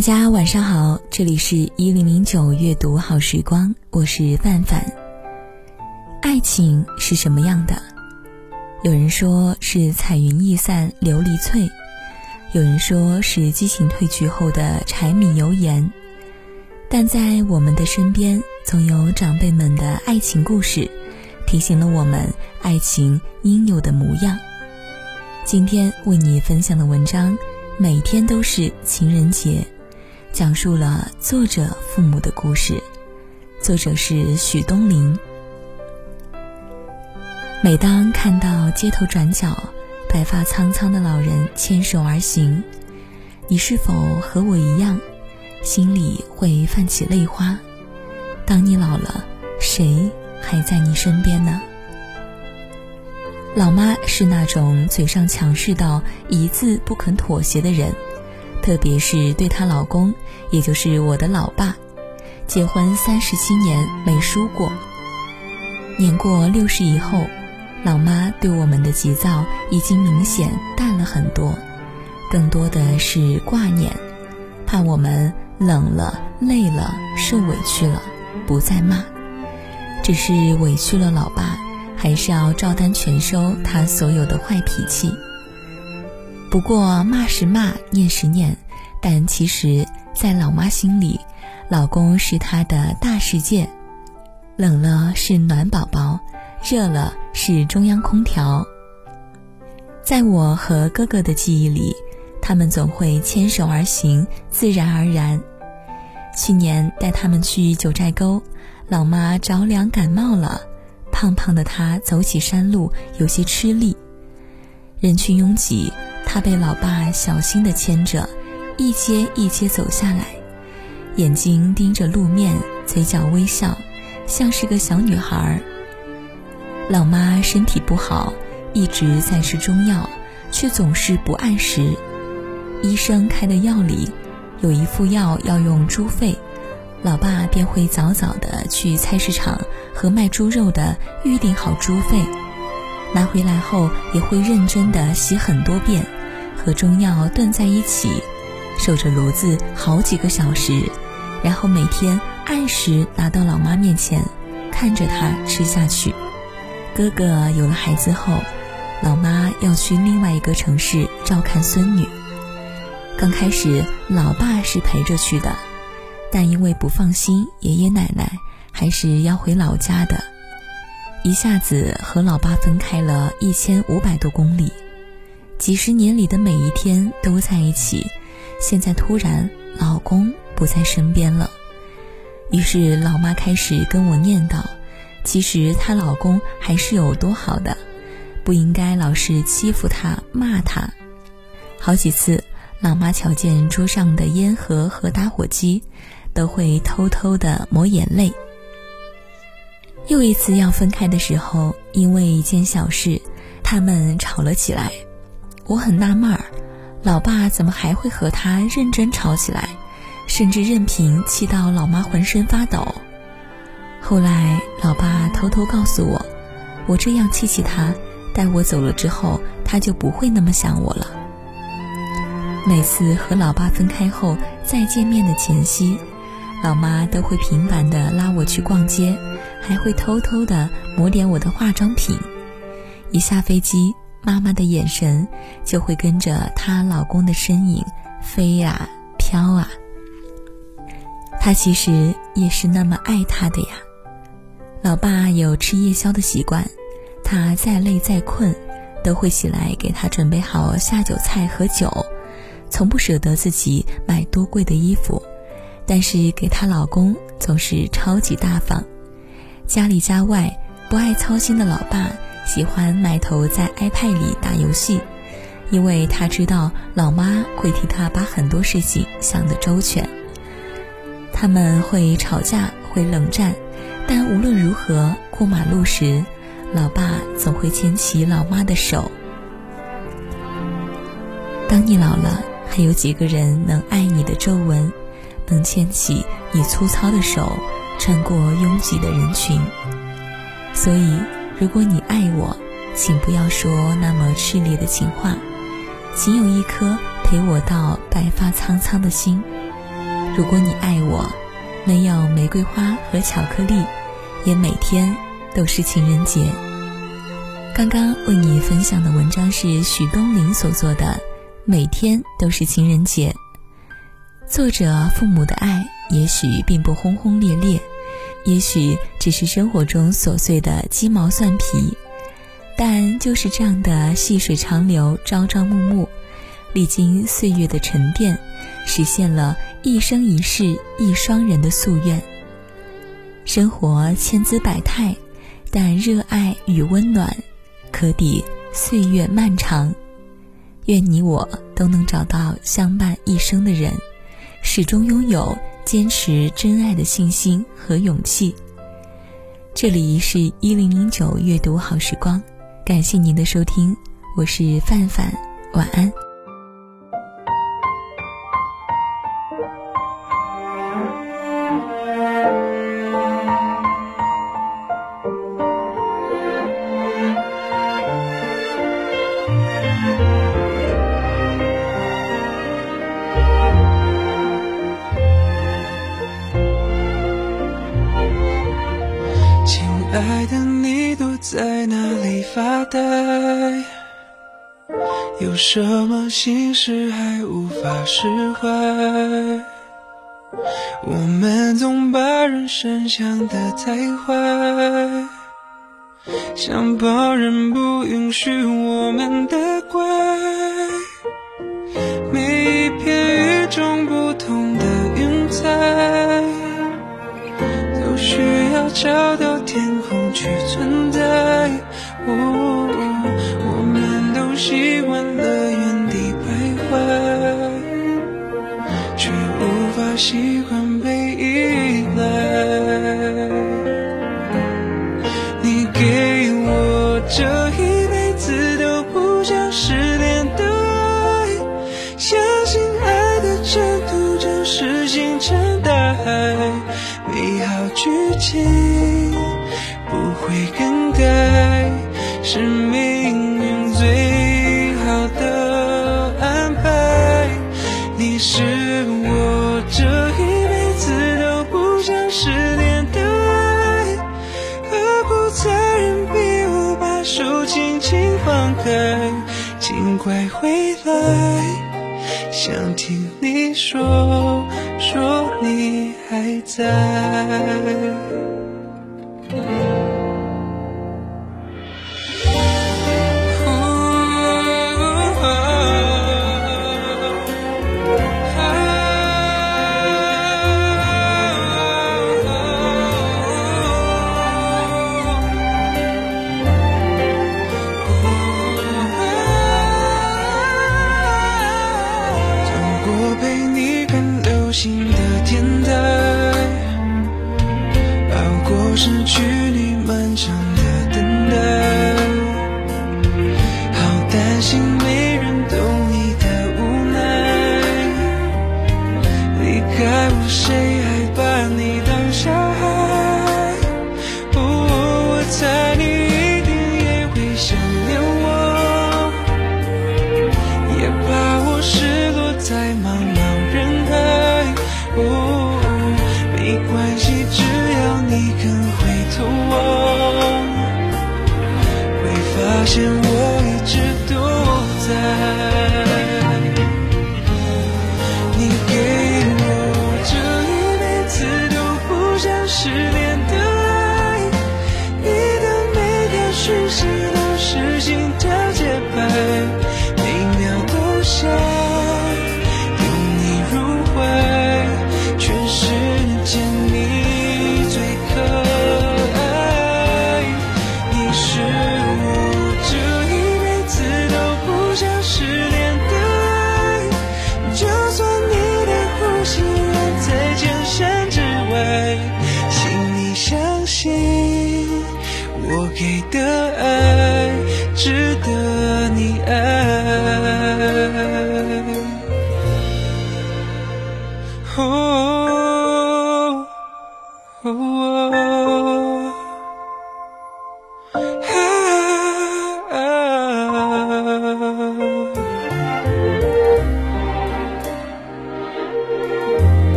大家晚上好，这里是一零零九阅读好时光，我是范范。爱情是什么样的？有人说是彩云易散琉璃脆，有人说是激情褪去后的柴米油盐。但在我们的身边，总有长辈们的爱情故事，提醒了我们爱情应有的模样。今天为你分享的文章，每天都是情人节。讲述了作者父母的故事，作者是许东林。每当看到街头转角白发苍苍的老人牵手而行，你是否和我一样，心里会泛起泪花？当你老了，谁还在你身边呢？老妈是那种嘴上强势到一字不肯妥协的人。特别是对她老公，也就是我的老爸，结婚三十七年没输过。年过六十以后，老妈对我们的急躁已经明显淡了很多，更多的是挂念，怕我们冷了、累了、受委屈了，不再骂。只是委屈了老爸，还是要照单全收他所有的坏脾气。不过骂是骂，念是念，但其实，在老妈心里，老公是她的大世界。冷了是暖宝宝，热了是中央空调。在我和哥哥的记忆里，他们总会牵手而行，自然而然。去年带他们去九寨沟，老妈着凉感冒了，胖胖的她走起山路有些吃力，人群拥挤。他被老爸小心地牵着，一阶一阶走下来，眼睛盯着路面，嘴角微笑，像是个小女孩。老妈身体不好，一直在吃中药，却总是不按时。医生开的药里有一副药要用猪肺，老爸便会早早地去菜市场和卖猪肉的预定好猪肺，拿回来后也会认真地洗很多遍。和中药炖在一起，守着炉子好几个小时，然后每天按时拿到老妈面前，看着她吃下去。哥哥有了孩子后，老妈要去另外一个城市照看孙女。刚开始，老爸是陪着去的，但因为不放心爷爷奶奶，还是要回老家的。一下子和老爸分开了一千五百多公里。几十年里的每一天都在一起，现在突然老公不在身边了，于是老妈开始跟我念叨：其实她老公还是有多好的，不应该老是欺负她骂她。好几次，老妈瞧见桌上的烟盒和打火机，都会偷偷的抹眼泪。又一次要分开的时候，因为一件小事，他们吵了起来。我很纳闷儿，老爸怎么还会和他认真吵起来，甚至任凭气到老妈浑身发抖。后来，老爸偷偷告诉我，我这样气气他，待我走了之后，他就不会那么想我了。每次和老爸分开后再见面的前夕，老妈都会频繁的拉我去逛街，还会偷偷的抹点我的化妆品。一下飞机。妈妈的眼神就会跟着她老公的身影飞呀飘啊。她其实也是那么爱他的呀。老爸有吃夜宵的习惯，他再累再困，都会起来给他准备好下酒菜和酒，从不舍得自己买多贵的衣服，但是给她老公总是超级大方。家里家外不爱操心的老爸。喜欢埋头在 iPad 里打游戏，因为他知道老妈会替他把很多事情想得周全。他们会吵架，会冷战，但无论如何，过马路时，老爸总会牵起老妈的手。当你老了，还有几个人能爱你的皱纹，能牵起你粗糙的手，穿过拥挤的人群？所以，如果你爱我，请不要说那么炽烈的情话，请有一颗陪我到白发苍苍的心。如果你爱我，没有玫瑰花和巧克力，也每天都是情人节。刚刚为你分享的文章是许东林所做的，《每天都是情人节》。作者父母的爱也许并不轰轰烈烈，也许只是生活中琐碎的鸡毛蒜皮，但就是这样的细水长流、朝朝暮暮，历经岁月的沉淀，实现了。一生一世一双人的夙愿。生活千姿百态，但热爱与温暖可抵岁月漫长。愿你我都能找到相伴一生的人，始终拥有坚持真爱的信心和勇气。这里是一零零九阅读好时光，感谢您的收听，我是范范，晚安。爱的你躲在哪里发呆？有什么心事还无法释怀？我们总把人生想得太坏，像旁人不允许我们的怪。每一片与众不同的云彩，都需要找到。去存在，我们都习惯了原地徘徊，却无法习惯被依赖。你给我这一辈子都不想失联的爱，相信爱的征途就是星辰大海，美好剧情。不会更改，是命运最好的安排。你是我这一辈子都不想失联的爱，何苦残忍逼我把手轻轻放开？请快回来，想听你说说你还在。天台熬过失去给的爱值得